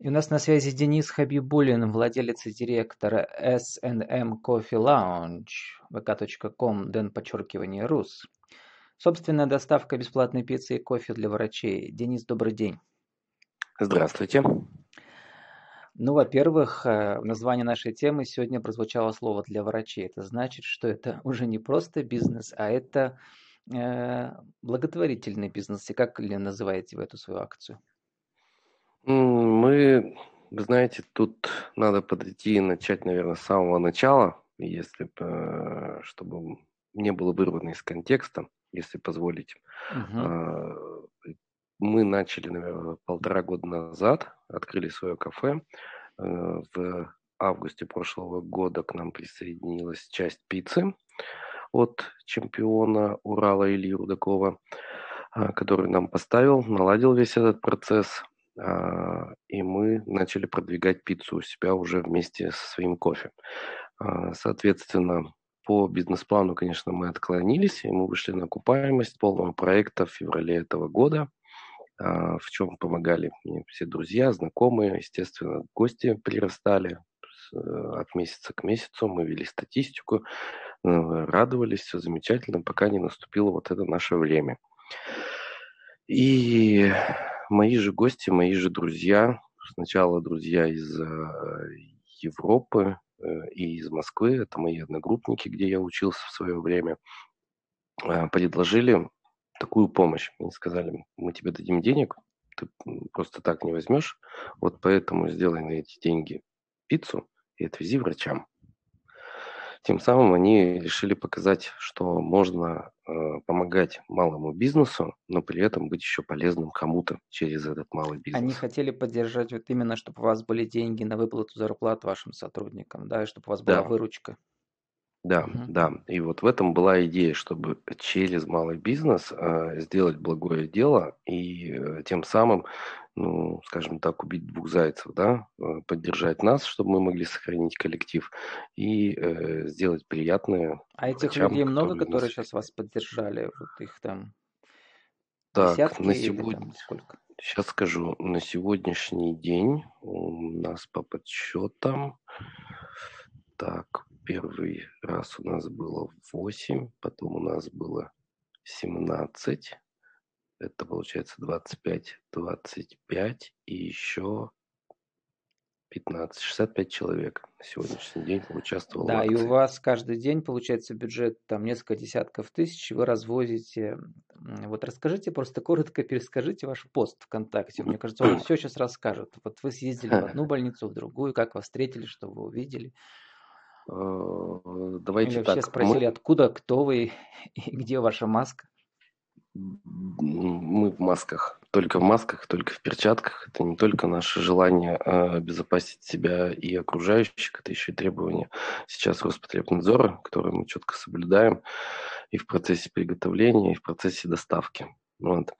И у нас на связи Денис Хабибулин, владелец и директор S&M Coffee Lounge, vk.com, ден подчеркивание рус. Собственная доставка бесплатной пиццы и кофе для врачей. Денис, добрый день. Здравствуйте. Ну, во-первых, э, в названии нашей темы сегодня прозвучало слово «для врачей». Это значит, что это уже не просто бизнес, а это э, благотворительный бизнес. И как ли называете вы эту свою акцию? Мы, вы знаете, тут надо подойти и начать, наверное, с самого начала, если чтобы не было вырвано из контекста, если позволите. Угу. Мы начали, наверное, полтора года назад, открыли свое кафе. Э, в августе прошлого года к нам присоединилась часть пиццы от чемпиона Урала Ильи Рудакова, который нам поставил, наладил весь этот процесс. А, и мы начали продвигать пиццу у себя уже вместе со своим кофе. А, соответственно, по бизнес-плану, конечно, мы отклонились, и мы вышли на окупаемость полного проекта в феврале этого года, а, в чем помогали мне все друзья, знакомые, естественно, гости прирастали э, от месяца к месяцу, мы вели статистику, э, радовались, все замечательно, пока не наступило вот это наше время. И мои же гости, мои же друзья, сначала друзья из э, Европы э, и из Москвы, это мои одногруппники, где я учился в свое время, э, предложили такую помощь. Они сказали, мы тебе дадим денег, ты просто так не возьмешь, вот поэтому сделай на эти деньги пиццу и отвези врачам. Тем самым они решили показать, что можно помогать малому бизнесу, но при этом быть еще полезным кому-то через этот малый бизнес. Они хотели поддержать вот именно, чтобы у вас были деньги на выплату зарплат вашим сотрудникам, да, и чтобы у вас была да. выручка. Да, угу. да. И вот в этом была идея, чтобы через малый бизнес э, сделать благое дело и э, тем самым ну, скажем так, убить двух зайцев, да, э, поддержать нас, чтобы мы могли сохранить коллектив и э, сделать приятное. А этих врачам, людей много, которые, которые сейчас вас поддержали? Вот их там так, десятки на сегодня, там сколько? Сейчас скажу, на сегодняшний день у нас по подсчетам, так, первый раз у нас было 8, потом у нас было 17, это получается 25, 25 и еще 15, 65 человек на сегодняшний день участвовало Да, и у вас каждый день получается бюджет там несколько десятков тысяч, вы развозите. Вот расскажите, просто коротко перескажите ваш пост ВКонтакте. Мне кажется, он все сейчас расскажет. Вот вы съездили в одну больницу, в другую, как вас встретили, что вы увидели. Э, давайте Или так. все спросили, откуда, кто вы и где ваша маска? мы в масках, только в масках, только в перчатках. Это не только наше желание обезопасить себя и окружающих, это еще и требования сейчас Роспотребнадзора, которые мы четко соблюдаем и в процессе приготовления, и в процессе доставки. Вот.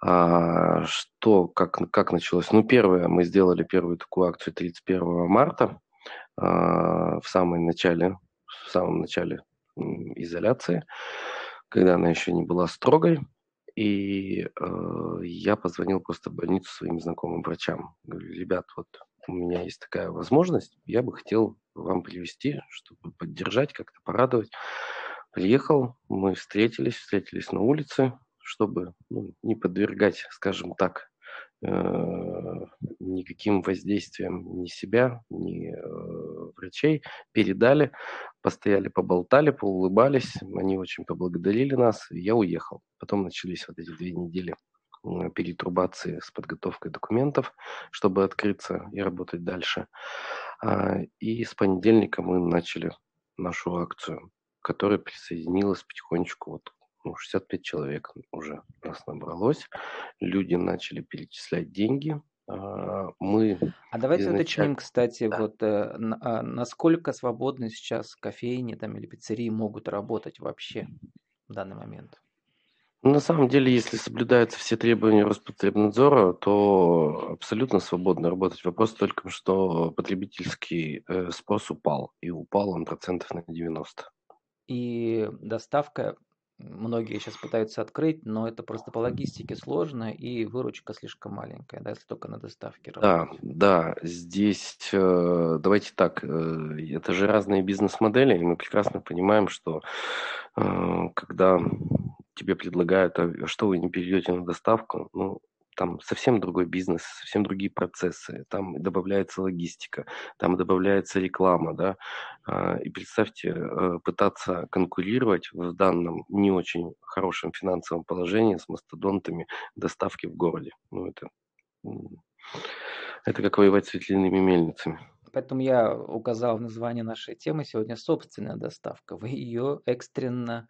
А, что, как, как началось? Ну, первое, мы сделали первую такую акцию 31 марта в самом начале, в самом начале изоляции когда она еще не была строгой. И э, я позвонил просто в больницу своим знакомым врачам. Говорю, ребят, вот у меня есть такая возможность, я бы хотел вам привести, чтобы поддержать, как-то порадовать. Приехал, мы встретились, встретились на улице, чтобы ну, не подвергать, скажем так, Э, никаким воздействием ни себя, ни э, врачей. Передали, постояли, поболтали, поулыбались. Они очень поблагодарили нас. И я уехал. Потом начались вот эти две недели перетрубации с подготовкой документов, чтобы открыться и работать дальше. А, и с понедельника мы начали нашу акцию, которая присоединилась потихонечку вот ну, 65 человек уже нас набралось. Люди начали перечислять деньги. А, мы а давайте изначально... уточним, кстати, да. вот э, а, насколько свободно сейчас кофейни там, или пиццерии могут работать вообще в данный момент? Ну, на самом деле, если соблюдаются все требования Роспотребнадзора, то абсолютно свободно работать. Вопрос только, что потребительский э, спрос упал, и упал он процентов на 90. И доставка многие сейчас пытаются открыть, но это просто по логистике сложно и выручка слишком маленькая, да, если только на доставке Да, да, здесь э, давайте так, э, это же разные бизнес-модели, и мы прекрасно понимаем, что э, когда тебе предлагают, а что вы не перейдете на доставку, ну, там совсем другой бизнес, совсем другие процессы, там добавляется логистика, там добавляется реклама, да, а, и представьте, э, пытаться конкурировать в данном не очень хорошем финансовом положении с мастодонтами доставки в городе. Ну, это, это как воевать с ветляными мельницами. Поэтому я указал в названии нашей темы сегодня собственная доставка. Вы ее экстренно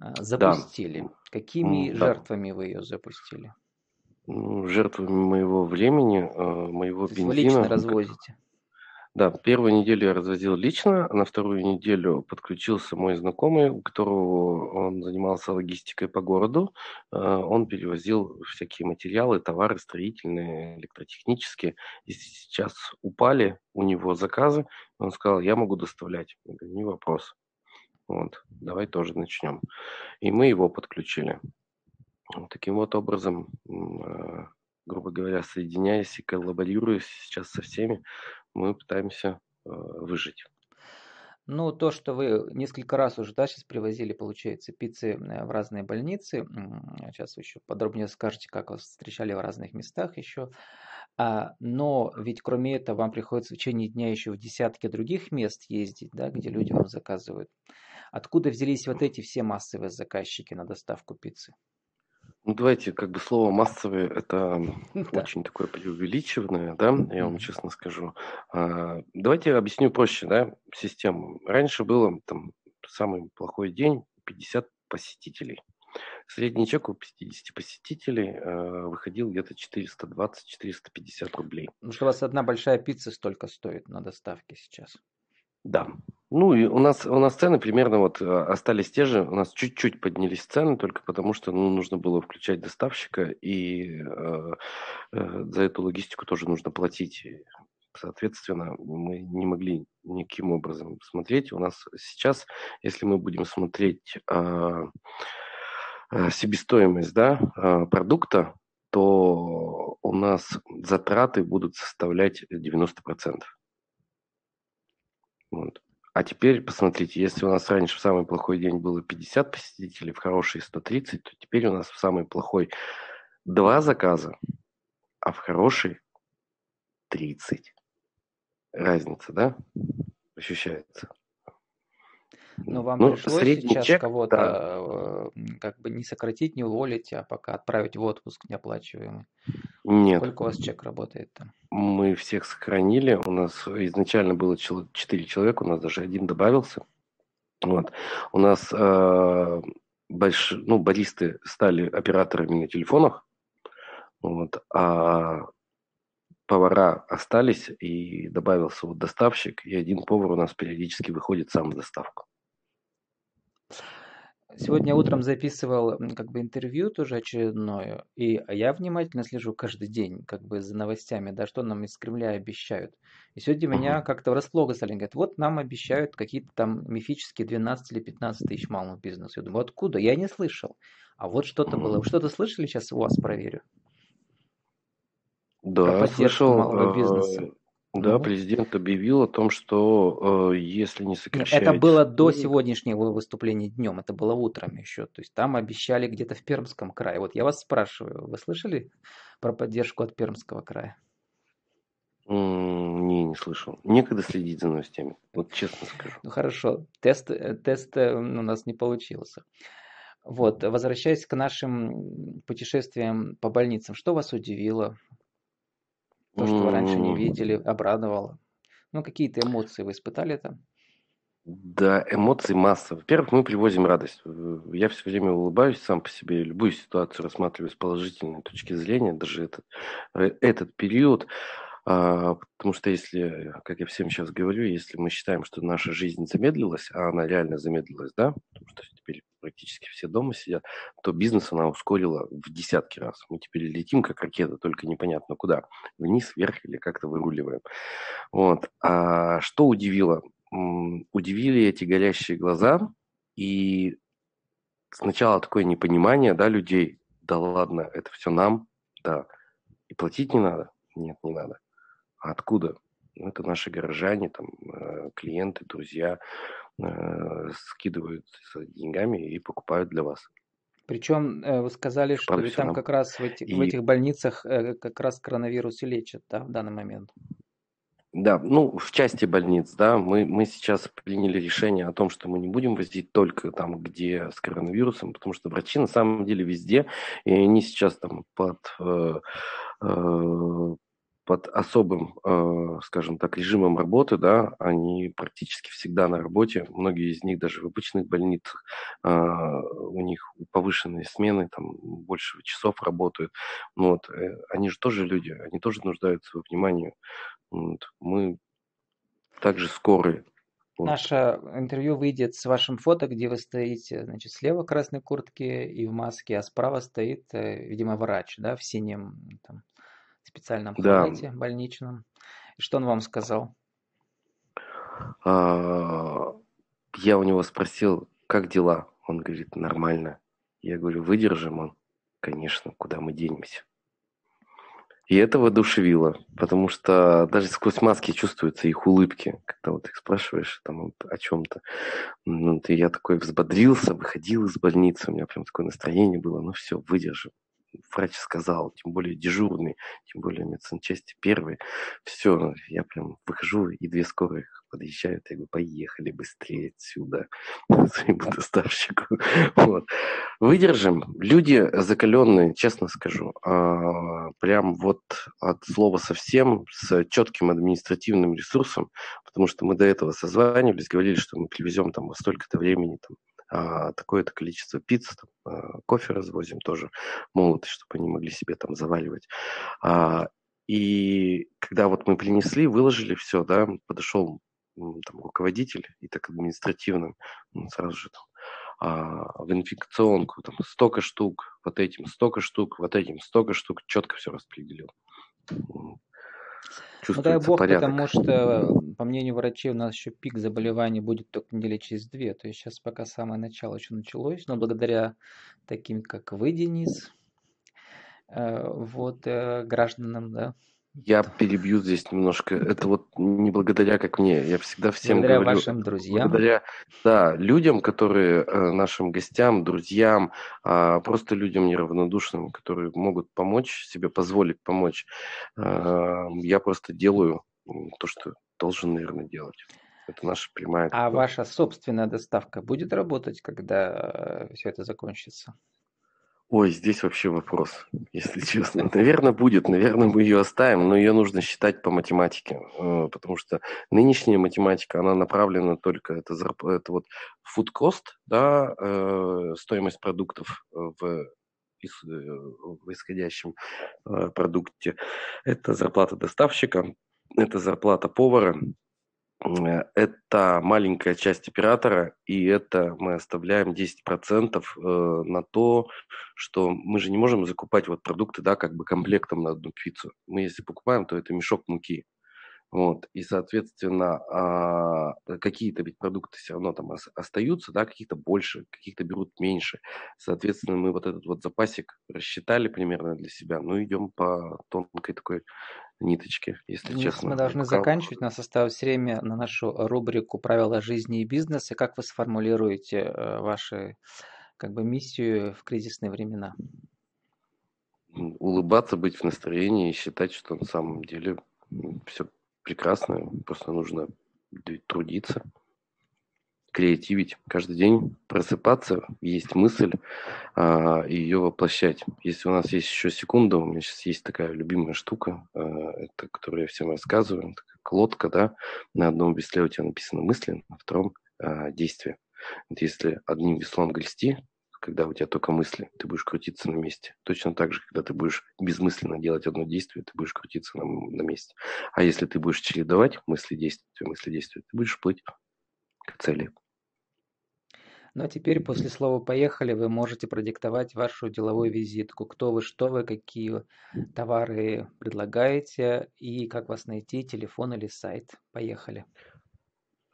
а, запустили. Да. Какими да. жертвами вы ее запустили? Жертвами моего времени, э, моего То бензина. Вы лично развозите? Да, первую неделю я развозил лично, а на вторую неделю подключился мой знакомый, у которого он занимался логистикой по городу. Э, он перевозил всякие материалы, товары строительные, электротехнические. И сейчас упали у него заказы. Он сказал, я могу доставлять. Я говорю, не вопрос. Вот, давай тоже начнем. И мы его подключили. Таким вот образом, а, грубо говоря, соединяясь и коллаборируя сейчас со всеми, мы пытаемся а, выжить. Ну, то, что вы несколько раз уже, да, сейчас привозили, получается, пиццы э, в разные больницы. Сейчас вы еще подробнее скажете, как вас встречали в разных местах еще. А, но ведь кроме этого вам приходится в течение дня еще в десятки других мест ездить, да, где люди вам заказывают. Откуда взялись вот эти все массовые заказчики на доставку пиццы? Ну, давайте, как бы слово массовые это да. очень такое преувеличенное, да, я вам честно скажу. А, давайте я объясню проще, да, систему. Раньше было там самый плохой день 50 посетителей. Средний чек у 50 посетителей э, выходил где-то 420-450 рублей. Ну, что у вас одна большая пицца столько стоит на доставке сейчас? Да. Ну и у нас у нас цены примерно вот э, остались те же. У нас чуть-чуть поднялись цены только потому, что ну, нужно было включать доставщика и э, э, за эту логистику тоже нужно платить. Соответственно, мы не могли никаким образом смотреть. У нас сейчас, если мы будем смотреть э, э, себестоимость да, э, продукта, то у нас затраты будут составлять 90%. Вот. А теперь посмотрите, если у нас раньше в самый плохой день было 50 посетителей, в хороший 130, то теперь у нас в самый плохой два заказа, а в хороший 30. Разница, да? Ощущается. Но вам ну, пришлось сейчас чек, кого-то да. Э, как бы не сократить, не уволить, а пока отправить в отпуск неоплачиваемый. Нет. Сколько у вас чек работает там? Мы всех сохранили. У нас изначально было 4 человека, у нас даже один добавился. Вот. У нас э, больш... ну, баристы стали операторами на телефонах, вот, а повара остались, и добавился вот доставщик, и один повар у нас периодически выходит сам в доставку. Сегодня утром записывал как бы интервью тоже очередное, и я внимательно слежу каждый день как бы за новостями, да, что нам из Кремля обещают. И сегодня меня как-то врасплох стали, говорят, вот нам обещают какие-то там мифические 12 или 15 тысяч малого бизнеса. Я думаю, откуда? Я не слышал. А вот что-то было. Вы что-то слышали? Сейчас у вас проверю. Да, слышал. малого э, бизнеса. Да, ну. президент объявил о том, что э, если не сокращать... Это было до сегодняшнего выступления днем, это было утром еще. То есть там обещали где-то в Пермском крае. Вот я вас спрашиваю, вы слышали про поддержку от Пермского края? Не, не слышал. Некогда следить за новостями, вот честно скажу. Ну хорошо, тест, э, тест э, у нас не получился. Вот, возвращаясь к нашим путешествиям по больницам, что вас удивило? То, что вы раньше не видели, обрадовало. Ну, какие-то эмоции вы испытали там? Да, эмоций масса. Во-первых, мы привозим радость. Я все время улыбаюсь сам по себе, любую ситуацию рассматриваю с положительной точки зрения, даже этот, э, этот период. А, потому что если, как я всем сейчас говорю, если мы считаем, что наша жизнь замедлилась, а она реально замедлилась, да, потому что теперь практически все дома сидят, то бизнес она ускорила в десятки раз. Мы теперь летим как ракета, только непонятно куда. Вниз, вверх или как-то выруливаем. Вот. А что удивило? Удивили эти горящие глаза и сначала такое непонимание, да, людей, да ладно, это все нам, да, и платить не надо, нет, не надо. А откуда? Ну, это наши горожане, там, э, клиенты, друзья э, скидывают деньгами и покупают для вас. Причем э, вы сказали, что там как раз в, эти, и... в этих больницах как раз коронавирус и лечат, да, в данный момент. Да, ну, в части больниц, да, мы, мы сейчас приняли решение о том, что мы не будем возить только там, где с коронавирусом, потому что врачи на самом деле везде, и они сейчас там под, э, э, под особым, э, скажем так, режимом работы, да, они практически всегда на работе, многие из них даже в обычных больницах, э, у них повышенные смены, там больше часов работают, вот, э, они же тоже люди, они тоже нуждаются во внимании, вот. Мы также скорые. Вот. Наше интервью выйдет с вашим фото, где вы стоите, значит, слева в красной куртке и в маске, а справа стоит, э, видимо, врач, да, в синем там, специальном халате да. больничном. И что он вам сказал? А, я у него спросил, как дела? Он говорит, нормально. Я говорю, выдержим он? Конечно, куда мы денемся? И это воодушевило, потому что даже сквозь маски чувствуются их улыбки, когда вот их спрашиваешь там вот о чем-то. Ну, и я такой взбодрился, выходил из больницы, у меня прям такое настроение было, ну все, выдержим врач сказал, тем более дежурный, тем более медсанчасти первый. Все, я прям выхожу, и две скорых подъезжают, я говорю, поехали быстрее отсюда своему доставщику. Вот. Выдержим. Люди закаленные, честно скажу, а, прям вот от слова совсем, с четким административным ресурсом, потому что мы до этого созванивались, говорили, что мы привезем там во столько-то времени там, а, такое-то количество пицц, там, а, кофе развозим тоже молотый, чтобы они могли себе там заваливать. А, и когда вот мы принесли, выложили все, да, подошел там, руководитель и так административным, он сразу же там, а, в инфекционку, там столько штук, вот этим столько штук, вот этим столько штук, четко все распределил. Ну дай бог, порядок. потому что, по мнению врачей, у нас еще пик заболеваний будет только недели через две. То есть сейчас пока самое начало еще началось, но благодаря таким, как вы, Денис, э, вот, э, гражданам, да, я перебью здесь немножко. Это вот не благодаря как мне. Я всегда всем благодаря говорю. вашим друзьям. Благодаря, да, людям, которые э, нашим гостям, друзьям, э, просто людям неравнодушным, которые могут помочь себе, позволить помочь. Э, я просто делаю то, что должен, наверное, делать. Это наша прямая. А ваша собственная доставка будет работать, когда э, все это закончится? Ой, здесь вообще вопрос, если честно. Наверное, будет, наверное, мы ее оставим, но ее нужно считать по математике, э, потому что нынешняя математика, она направлена только, это, это вот food cost, да, э, стоимость продуктов в э, в исходящем продукте. Это зарплата доставщика, это зарплата повара, это маленькая часть оператора, и это мы оставляем 10% э, на то, что мы же не можем закупать вот продукты, да, как бы комплектом на одну пиццу. Мы если покупаем, то это мешок муки. Вот, и, соответственно, а, какие-то ведь продукты все равно там остаются, да, каких-то больше, каких-то берут меньше. Соответственно, мы вот этот вот запасик рассчитали примерно для себя, ну, идем по тонкой такой ниточке, если Денис, честно. Мы должны Пока... заканчивать, у нас осталось время на нашу рубрику «Правила жизни и бизнеса». Как вы сформулируете э, вашу как бы, миссию в кризисные времена? Улыбаться, быть в настроении и считать, что на самом деле все прекрасно, просто нужно трудиться креативить каждый день, просыпаться, есть мысль, а, и ее воплощать. Если у нас есть еще секунда, у меня сейчас есть такая любимая штука, а, это, которую я всем рассказываю, это как лодка, да, на одном весле у тебя написано мысли, на втором а, действие. Вот если одним веслом грести, когда у тебя только мысли, ты будешь крутиться на месте. Точно так же, когда ты будешь безмысленно делать одно действие, ты будешь крутиться на, на месте. А если ты будешь чередовать мысли-действия, мысли-действия, ты будешь плыть к цели. Ну а теперь после слова «поехали» вы можете продиктовать вашу деловую визитку. Кто вы, что вы, какие товары предлагаете и как вас найти, телефон или сайт. Поехали.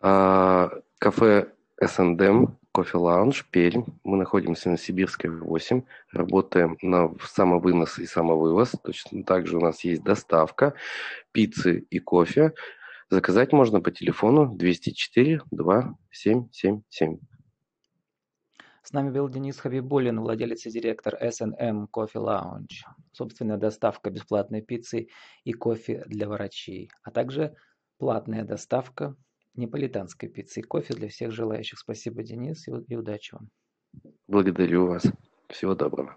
А, кафе S&M Кофе Лаунж, Пермь. Мы находимся на Сибирской 8, работаем на самовынос и самовывоз. Точно так же у нас есть доставка пиццы и кофе. Заказать можно по телефону 204 2777. С нами был Денис Хабибулин, владелец и директор S&M Coffee Lounge. Собственная доставка бесплатной пиццы и кофе для врачей, а также платная доставка неаполитанской пиццы и кофе для всех желающих. Спасибо, Денис, и удачи вам. Благодарю вас. Всего доброго.